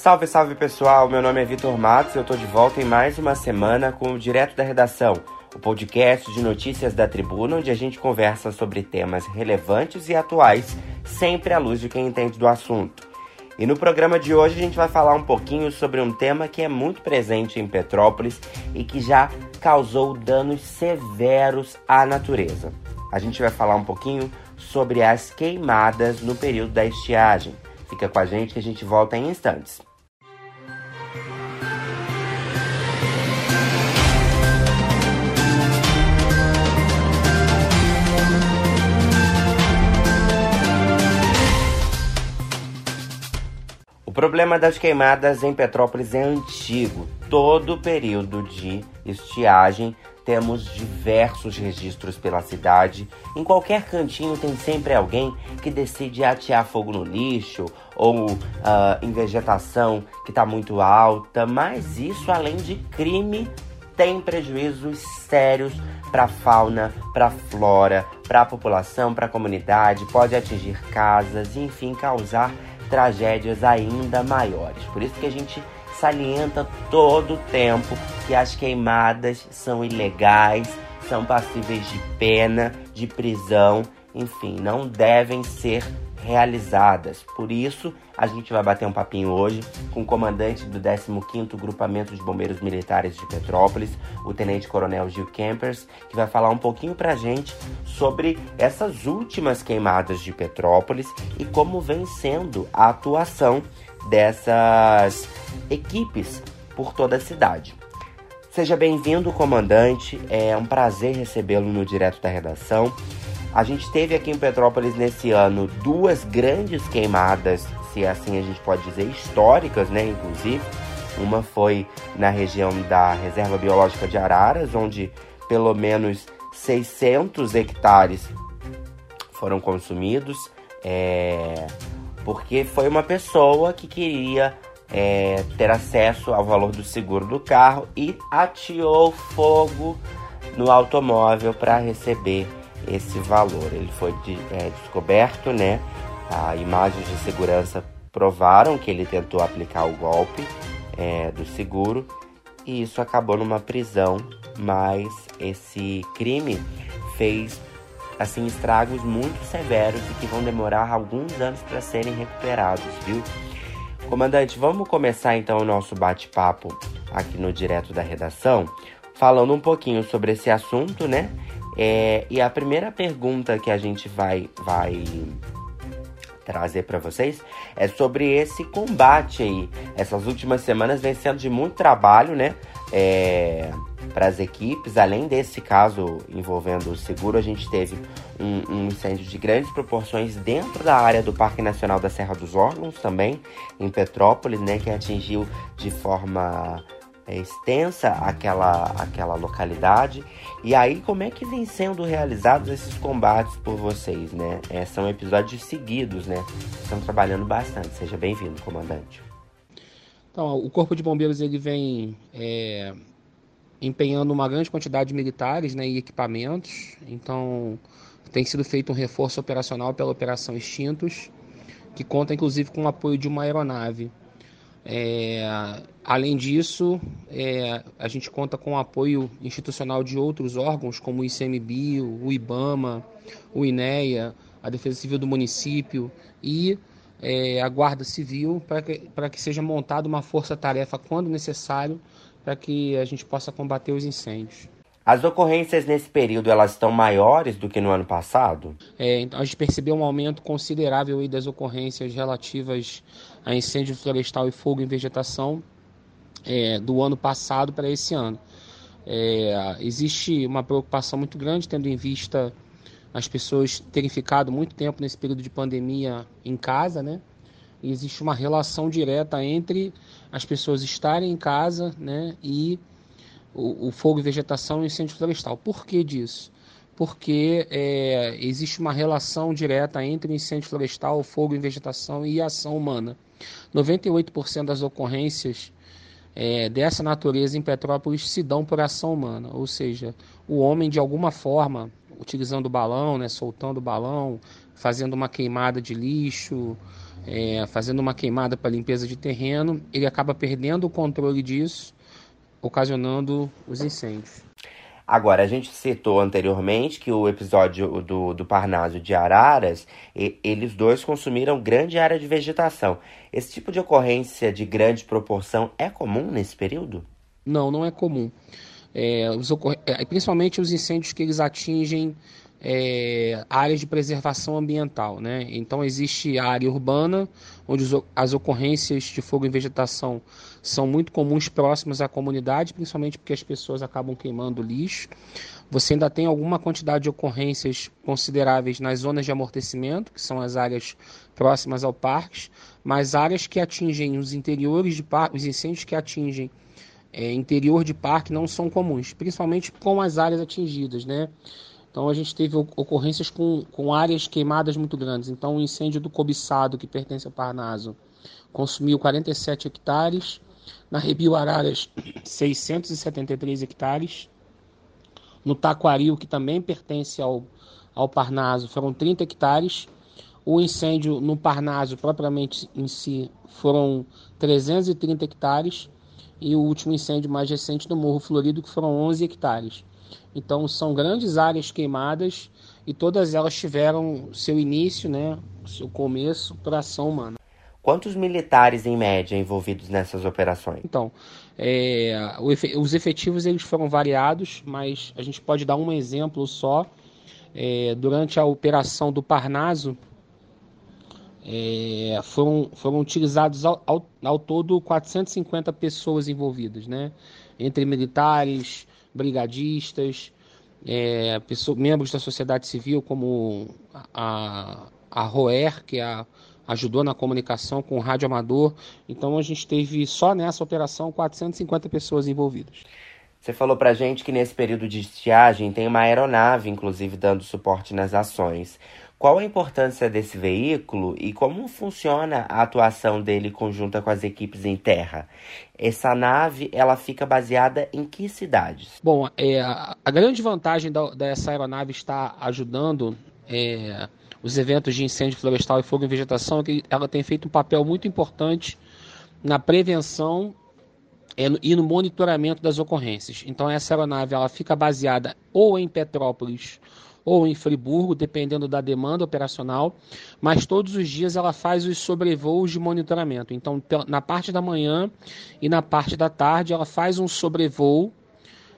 Salve, salve pessoal! Meu nome é Vitor Matos e eu tô de volta em mais uma semana com o Direto da Redação, o podcast de notícias da Tribuna, onde a gente conversa sobre temas relevantes e atuais, sempre à luz de quem entende do assunto. E no programa de hoje a gente vai falar um pouquinho sobre um tema que é muito presente em Petrópolis e que já causou danos severos à natureza. A gente vai falar um pouquinho sobre as queimadas no período da estiagem. Fica com a gente que a gente volta em instantes. Problema das queimadas em Petrópolis é antigo. Todo período de estiagem temos diversos registros pela cidade. Em qualquer cantinho tem sempre alguém que decide atear fogo no lixo ou uh, em vegetação que está muito alta. Mas isso, além de crime, tem prejuízos sérios para a fauna, para a flora, para a população, para a comunidade. Pode atingir casas, enfim, causar tragédias ainda maiores. Por isso que a gente salienta todo o tempo que as queimadas são ilegais, são passíveis de pena, de prisão, enfim, não devem ser realizadas. Por isso, a gente vai bater um papinho hoje com o comandante do 15º Grupamento de Bombeiros Militares de Petrópolis, o Tenente Coronel Gil Campers, que vai falar um pouquinho pra gente sobre essas últimas queimadas de Petrópolis e como vem sendo a atuação dessas equipes por toda a cidade. Seja bem-vindo, comandante. É um prazer recebê-lo no Direto da Redação. A gente teve aqui em Petrópolis nesse ano duas grandes queimadas, se assim a gente pode dizer, históricas, né? Inclusive, uma foi na região da Reserva Biológica de Araras, onde pelo menos 600 hectares foram consumidos, é, porque foi uma pessoa que queria é, ter acesso ao valor do seguro do carro e ateou fogo no automóvel para receber esse valor. Ele foi de, é, descoberto, né? A imagens de segurança provaram que ele tentou aplicar o golpe é, do seguro e isso acabou numa prisão, mas esse crime fez assim estragos muito severos e que vão demorar alguns anos para serem recuperados, viu? Comandante, vamos começar então o nosso bate-papo aqui no Direto da Redação, falando um pouquinho sobre esse assunto, né? É, e a primeira pergunta que a gente vai, vai trazer para vocês é sobre esse combate aí. Essas últimas semanas vem sendo de muito trabalho, né? É, para as equipes. Além desse caso envolvendo o seguro, a gente teve um, um, incêndio de grandes proporções dentro da área do Parque Nacional da Serra dos Órgãos, também em Petrópolis, né, que atingiu de forma é, extensa aquela, aquela localidade. E aí, como é que vem sendo realizados esses combates por vocês, né? É, são episódios seguidos, né? Estão trabalhando bastante. Seja bem-vindo, comandante. Então, o Corpo de Bombeiros ele vem é, empenhando uma grande quantidade de militares né, e equipamentos. Então, tem sido feito um reforço operacional pela Operação Extintos, que conta inclusive com o apoio de uma aeronave. É, além disso, é, a gente conta com o apoio institucional de outros órgãos, como o ICMBio, o IBAMA, o INEA, a Defesa Civil do município e é, a Guarda Civil, para que, que seja montada uma força-tarefa quando necessário para que a gente possa combater os incêndios. As ocorrências nesse período elas estão maiores do que no ano passado? É, então a gente percebeu um aumento considerável das ocorrências relativas a incêndio florestal e fogo em vegetação é, do ano passado para esse ano. É, existe uma preocupação muito grande, tendo em vista as pessoas terem ficado muito tempo nesse período de pandemia em casa, né? E existe uma relação direta entre as pessoas estarem em casa né, e o, o fogo e vegetação e incêndio florestal. Por que disso? Porque é, existe uma relação direta entre incêndio florestal, fogo e vegetação e ação humana. 98% das ocorrências é, dessa natureza em Petrópolis se dão por ação humana, ou seja, o homem de alguma forma, utilizando o balão, né, soltando o balão, fazendo uma queimada de lixo, é, fazendo uma queimada para limpeza de terreno, ele acaba perdendo o controle disso, ocasionando os incêndios. Agora, a gente citou anteriormente que o episódio do, do Parnaso de Araras, e, eles dois consumiram grande área de vegetação. Esse tipo de ocorrência de grande proporção é comum nesse período? Não, não é comum. É, os, é, principalmente os incêndios que eles atingem é, áreas de preservação ambiental. Né? Então, existe a área urbana, onde as ocorrências de fogo em vegetação são muito comuns próximas à comunidade, principalmente porque as pessoas acabam queimando lixo. Você ainda tem alguma quantidade de ocorrências consideráveis nas zonas de amortecimento, que são as áreas próximas ao parque, mas áreas que atingem os interiores de parques, os incêndios que atingem é, interior de parque não são comuns, principalmente com as áreas atingidas, né? Então a gente teve ocorrências com, com áreas queimadas muito grandes. Então o incêndio do cobiçado, que pertence ao Parnaso, consumiu 47 hectares. Na Rebio Araras, 673 hectares. No Taquaril, que também pertence ao, ao Parnaso, foram 30 hectares. O incêndio no Parnaso, propriamente em si, foram 330 hectares. E o último incêndio mais recente no Morro Florido, que foram 11 hectares. Então são grandes áreas queimadas e todas elas tiveram seu início, né, seu começo por ação humana. Quantos militares em média envolvidos nessas operações? Então, é, os efetivos eles foram variados, mas a gente pode dar um exemplo só. É, durante a operação do Parnaso, é, foram, foram utilizados ao, ao, ao, todo 450 pessoas envolvidas, né? entre militares, brigadistas, é, pessoas, membros da sociedade civil, como a, a Roer, que é a, ajudou na comunicação com o rádio amador. Então a gente teve só nessa operação 450 pessoas envolvidas. Você falou pra gente que nesse período de estiagem tem uma aeronave, inclusive, dando suporte nas ações. Qual a importância desse veículo e como funciona a atuação dele conjunta com as equipes em terra? Essa nave, ela fica baseada em que cidades? Bom, é, a grande vantagem da, dessa aeronave estar ajudando é, os eventos de incêndio florestal e fogo em vegetação é que ela tem feito um papel muito importante na prevenção é, e no monitoramento das ocorrências. Então essa aeronave ela fica baseada ou em Petrópolis ou em Friburgo, dependendo da demanda operacional, mas todos os dias ela faz os sobrevoos de monitoramento. Então, na parte da manhã e na parte da tarde, ela faz um sobrevoo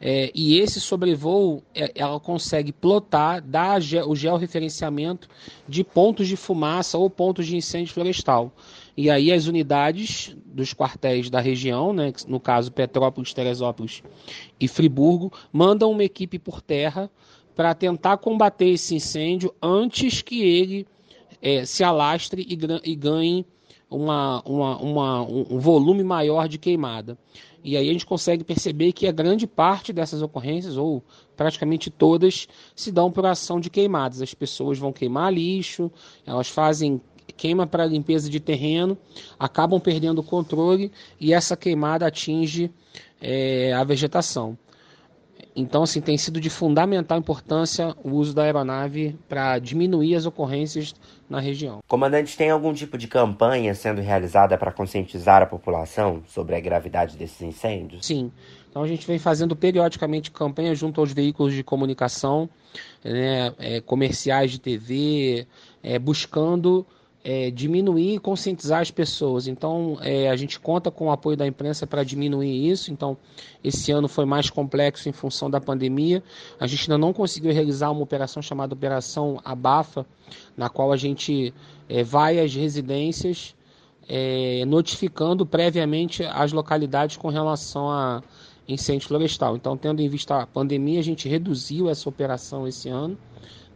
é, e esse sobrevoo é, ela consegue plotar, dar o georreferenciamento de pontos de fumaça ou pontos de incêndio florestal. E aí as unidades dos quartéis da região, né, no caso Petrópolis, Teresópolis e Friburgo, mandam uma equipe por terra para tentar combater esse incêndio antes que ele é, se alastre e, e ganhe uma, uma, uma, um volume maior de queimada. E aí a gente consegue perceber que a grande parte dessas ocorrências, ou praticamente todas, se dão por ação de queimadas. As pessoas vão queimar lixo, elas fazem queima para limpeza de terreno, acabam perdendo o controle e essa queimada atinge é, a vegetação. Então, assim, tem sido de fundamental importância o uso da aeronave para diminuir as ocorrências na região. Comandante, tem algum tipo de campanha sendo realizada para conscientizar a população sobre a gravidade desses incêndios? Sim. Então, a gente vem fazendo periodicamente campanhas junto aos veículos de comunicação, né, é, comerciais de TV, é, buscando é, diminuir e conscientizar as pessoas. Então, é, a gente conta com o apoio da imprensa para diminuir isso. Então, esse ano foi mais complexo em função da pandemia. A gente ainda não conseguiu realizar uma operação chamada Operação Abafa, na qual a gente é, vai às residências é, notificando previamente as localidades com relação a incêndio florestal. Então, tendo em vista a pandemia, a gente reduziu essa operação esse ano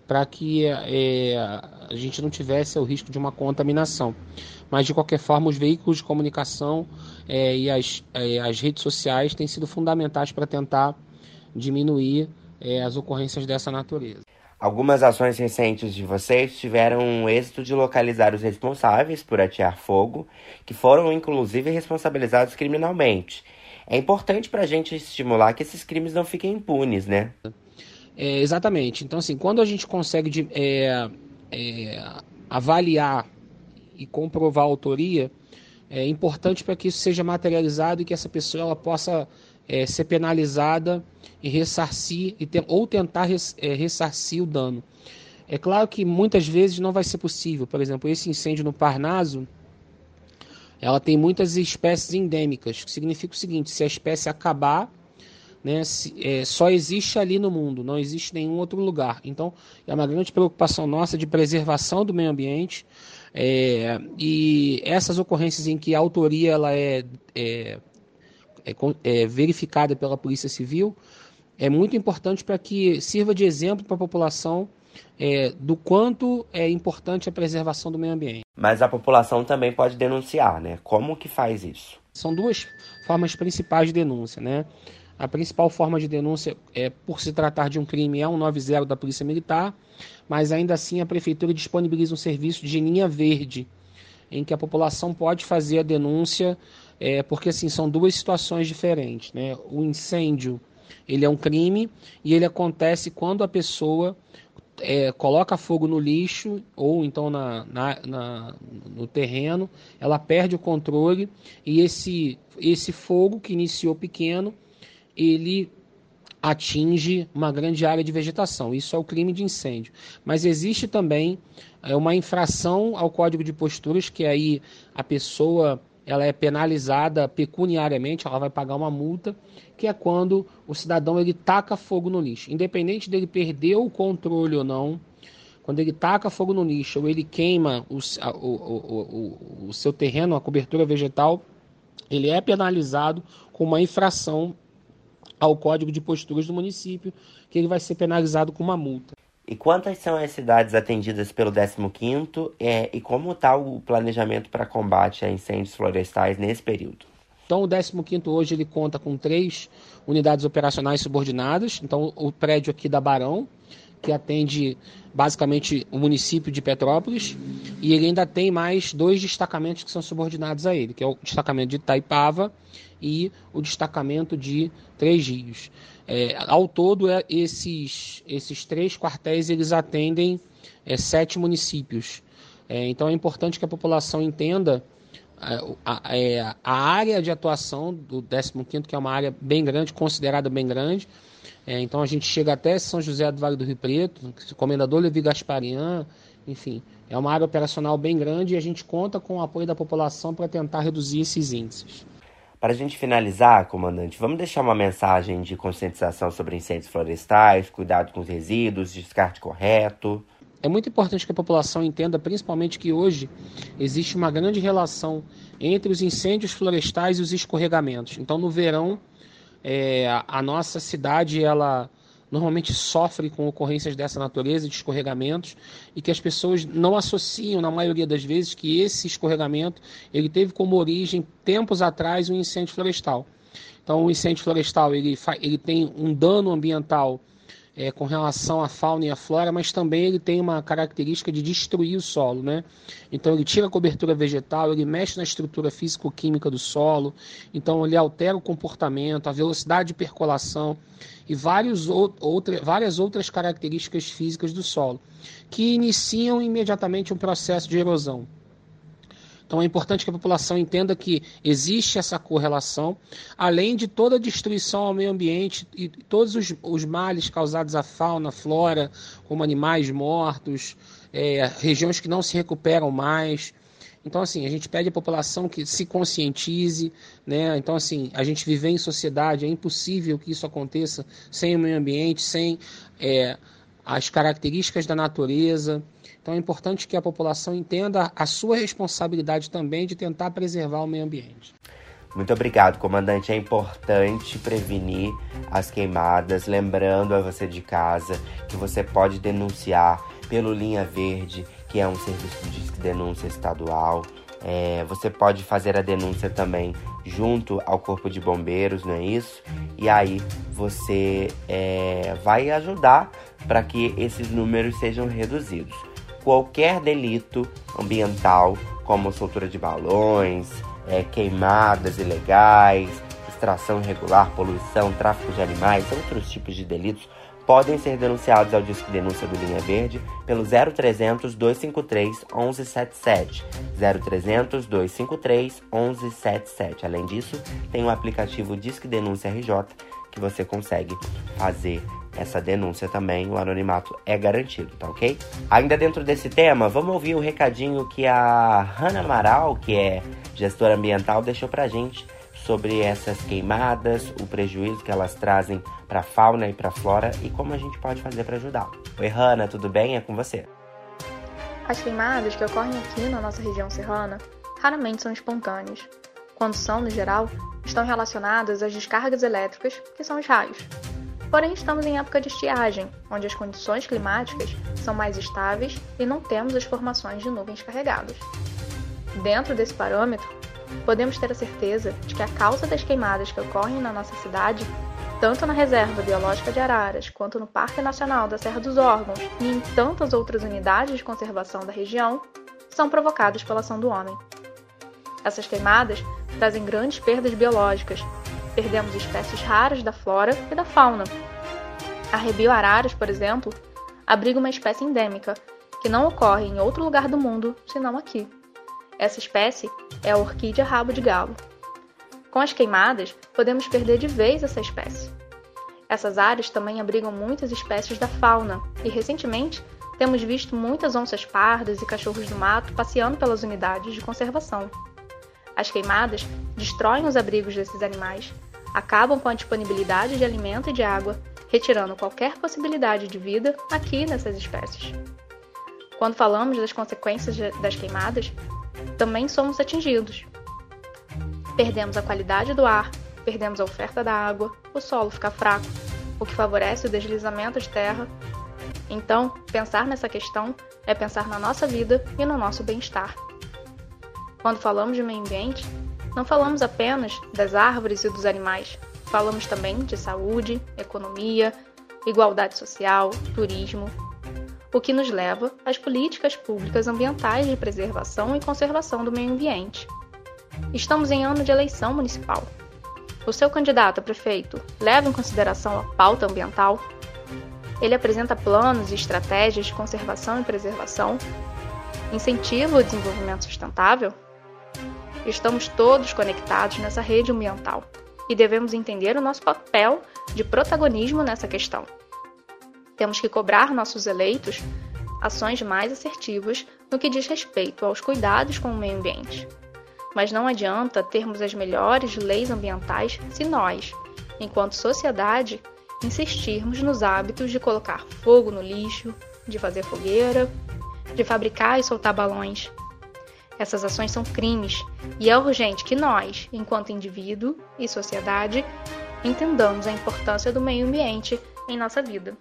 para que é, a gente não tivesse o risco de uma contaminação. Mas, de qualquer forma, os veículos de comunicação é, e as, é, as redes sociais têm sido fundamentais para tentar diminuir é, as ocorrências dessa natureza. Algumas ações recentes de vocês tiveram o êxito de localizar os responsáveis por atear fogo, que foram inclusive responsabilizados criminalmente. É importante para a gente estimular que esses crimes não fiquem impunes, né? É, exatamente. Então, assim, quando a gente consegue de, é, é, avaliar e comprovar a autoria, é importante para que isso seja materializado e que essa pessoa ela possa é, ser penalizada e ressarcir e ter, ou tentar res, é, ressarcir o dano. É claro que muitas vezes não vai ser possível. Por exemplo, esse incêndio no Parnaso, ela tem muitas espécies endêmicas, que significa o seguinte: se a espécie acabar, né, se, é, só existe ali no mundo, não existe nenhum outro lugar. Então, é uma grande preocupação nossa de preservação do meio ambiente. É, e essas ocorrências em que a autoria ela é, é, é, é verificada pela Polícia Civil é muito importante para que sirva de exemplo para a população é, do quanto é importante a preservação do meio ambiente. Mas a população também pode denunciar, né? Como que faz isso? São duas formas principais de denúncia, né? A principal forma de denúncia é por se tratar de um crime é 190 da Polícia Militar, mas ainda assim a prefeitura disponibiliza um serviço de linha verde, em que a população pode fazer a denúncia, é, porque assim são duas situações diferentes, né? O incêndio ele é um crime e ele acontece quando a pessoa é, coloca fogo no lixo ou então na, na, na, no terreno, ela perde o controle e esse, esse fogo que iniciou pequeno, ele atinge uma grande área de vegetação. Isso é o crime de incêndio. Mas existe também é, uma infração ao Código de Posturas, que aí a pessoa ela é penalizada pecuniariamente, ela vai pagar uma multa, que é quando o cidadão ele taca fogo no lixo, independente dele perder o controle ou não. Quando ele taca fogo no lixo ou ele queima o, o, o, o seu terreno, a cobertura vegetal, ele é penalizado com uma infração ao Código de Posturas do município, que ele vai ser penalizado com uma multa. E quantas são as cidades atendidas pelo 15º é, e como está o planejamento para combate a incêndios florestais nesse período? Então, o 15º hoje ele conta com três unidades operacionais subordinadas. Então, o prédio aqui da Barão, que atende basicamente o município de Petrópolis, e ele ainda tem mais dois destacamentos que são subordinados a ele, que é o destacamento de Itaipava e o destacamento de Três Rios. É, ao todo, é, esses, esses três quartéis eles atendem é, sete municípios. É, então é importante que a população entenda é, a, a, a, área de atuação do 15º, que é uma área bem grande, considerada bem grande. É, então a gente chega até São José do Vale do Rio Preto, comendador Levi Gasparian, enfim, é uma área operacional bem grande e a gente conta com o apoio da população para tentar reduzir esses índices. Para a gente finalizar, comandante, vamos deixar uma mensagem de conscientização sobre incêndios florestais, cuidado com os resíduos, descarte correto. É muito importante que a população entenda, principalmente, que hoje existe uma grande relação entre os incêndios florestais e os escorregamentos. Então, no verão, é, a nossa cidade ela normalmente sofre com ocorrências dessa natureza, de escorregamentos, e que as pessoas não associam, na maioria das vezes, que esse escorregamento ele teve como origem, tempos atrás, um incêndio florestal. Então, o incêndio florestal ele, ele tem um dano ambiental é, com relação à fauna e à flora, mas também ele tem uma característica de destruir o solo, né? Então ele tira a cobertura vegetal, ele mexe na estrutura físico-química do solo, então ele altera o comportamento, a velocidade de percolação e vários outra, várias outras características físicas do solo, que iniciam imediatamente um processo de erosão. Então é importante que a população entenda que existe essa correlação, além de toda a destruição ao meio ambiente e todos os, os males causados à fauna, flora, como animais mortos, é, regiões que não se recuperam mais. Então, assim, a gente pede à população que se conscientize, né? Então, assim, a gente viver em sociedade, é impossível que isso aconteça sem o meio ambiente, sem é, as características da natureza. Então é importante que a população entenda a sua responsabilidade também de tentar preservar o meio ambiente. Muito obrigado, comandante. É importante prevenir as queimadas, lembrando a você de casa que você pode denunciar pelo Linha Verde, que é um serviço de denúncia estadual. É, você pode fazer a denúncia também junto ao Corpo de Bombeiros, não é isso? E aí você é, vai ajudar para que esses números sejam reduzidos qualquer delito ambiental, como soltura de balões, é, queimadas ilegais, extração irregular, poluição, tráfico de animais, outros tipos de delitos, podem ser denunciados ao Disque Denúncia do Linha Verde pelo 0300 253 1177. 0300 253 1177. Além disso, tem o aplicativo Disque Denúncia RJ que você consegue fazer essa denúncia também, o anonimato é garantido, tá ok? Ainda dentro desse tema, vamos ouvir o recadinho que a Hanna Amaral, que é gestora ambiental, deixou pra gente sobre essas queimadas, o prejuízo que elas trazem para fauna e para flora e como a gente pode fazer para ajudar. Oi, Hanna, tudo bem? É com você. As queimadas que ocorrem aqui na nossa região serrana raramente são espontâneas. Quando são, no geral, estão relacionadas às descargas elétricas, que são os raios. Porém, estamos em época de estiagem, onde as condições climáticas são mais estáveis e não temos as formações de nuvens carregadas. Dentro desse parâmetro, podemos ter a certeza de que a causa das queimadas que ocorrem na nossa cidade, tanto na Reserva Biológica de Araras quanto no Parque Nacional da Serra dos Órgãos e em tantas outras unidades de conservação da região, são provocadas pela ação do homem. Essas queimadas trazem grandes perdas biológicas. Perdemos espécies raras da flora e da fauna. A Rebio Araras, por exemplo, abriga uma espécie endêmica, que não ocorre em outro lugar do mundo senão aqui. Essa espécie é a orquídea rabo de galo. Com as queimadas, podemos perder de vez essa espécie. Essas áreas também abrigam muitas espécies da fauna e, recentemente, temos visto muitas onças pardas e cachorros do mato passeando pelas unidades de conservação. As queimadas destroem os abrigos desses animais, acabam com a disponibilidade de alimento e de água, retirando qualquer possibilidade de vida aqui nessas espécies. Quando falamos das consequências das queimadas, também somos atingidos. Perdemos a qualidade do ar, perdemos a oferta da água, o solo fica fraco, o que favorece o deslizamento de terra. Então, pensar nessa questão é pensar na nossa vida e no nosso bem-estar. Quando falamos de meio ambiente, não falamos apenas das árvores e dos animais, falamos também de saúde, economia, igualdade social, turismo, o que nos leva às políticas públicas ambientais de preservação e conservação do meio ambiente. Estamos em ano de eleição municipal. O seu candidato a prefeito leva em consideração a pauta ambiental? Ele apresenta planos e estratégias de conservação e preservação? Incentiva o desenvolvimento sustentável? Estamos todos conectados nessa rede ambiental e devemos entender o nosso papel de protagonismo nessa questão. Temos que cobrar nossos eleitos ações mais assertivas no que diz respeito aos cuidados com o meio ambiente. Mas não adianta termos as melhores leis ambientais se nós, enquanto sociedade, insistirmos nos hábitos de colocar fogo no lixo, de fazer fogueira, de fabricar e soltar balões. Essas ações são crimes e é urgente que nós, enquanto indivíduo e sociedade, entendamos a importância do meio ambiente em nossa vida.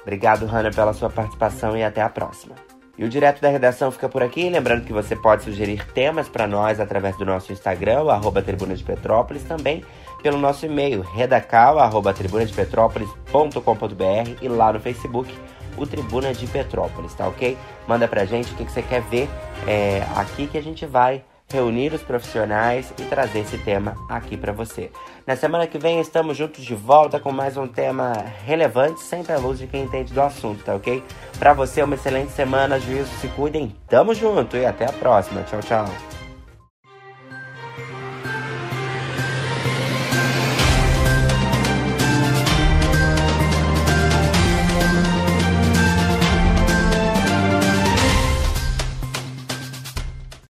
Obrigado, Hanna, pela sua participação e até a próxima. E o Direto da Redação fica por aqui. Lembrando que você pode sugerir temas para nós através do nosso Instagram, arroba Tribuna de Petrópolis, também pelo nosso e-mail, redacal, arroba tribunadepetrópolis.com.br e lá no Facebook, o Tribuna de Petrópolis, tá ok? Manda pra gente o que, que você quer ver é, aqui que a gente vai reunir os profissionais e trazer esse tema aqui para você. Na semana que vem estamos juntos de volta com mais um tema relevante, sempre à luz de quem entende do assunto, tá ok? Para você, uma excelente semana, juízo, se cuidem, tamo junto e até a próxima. Tchau, tchau.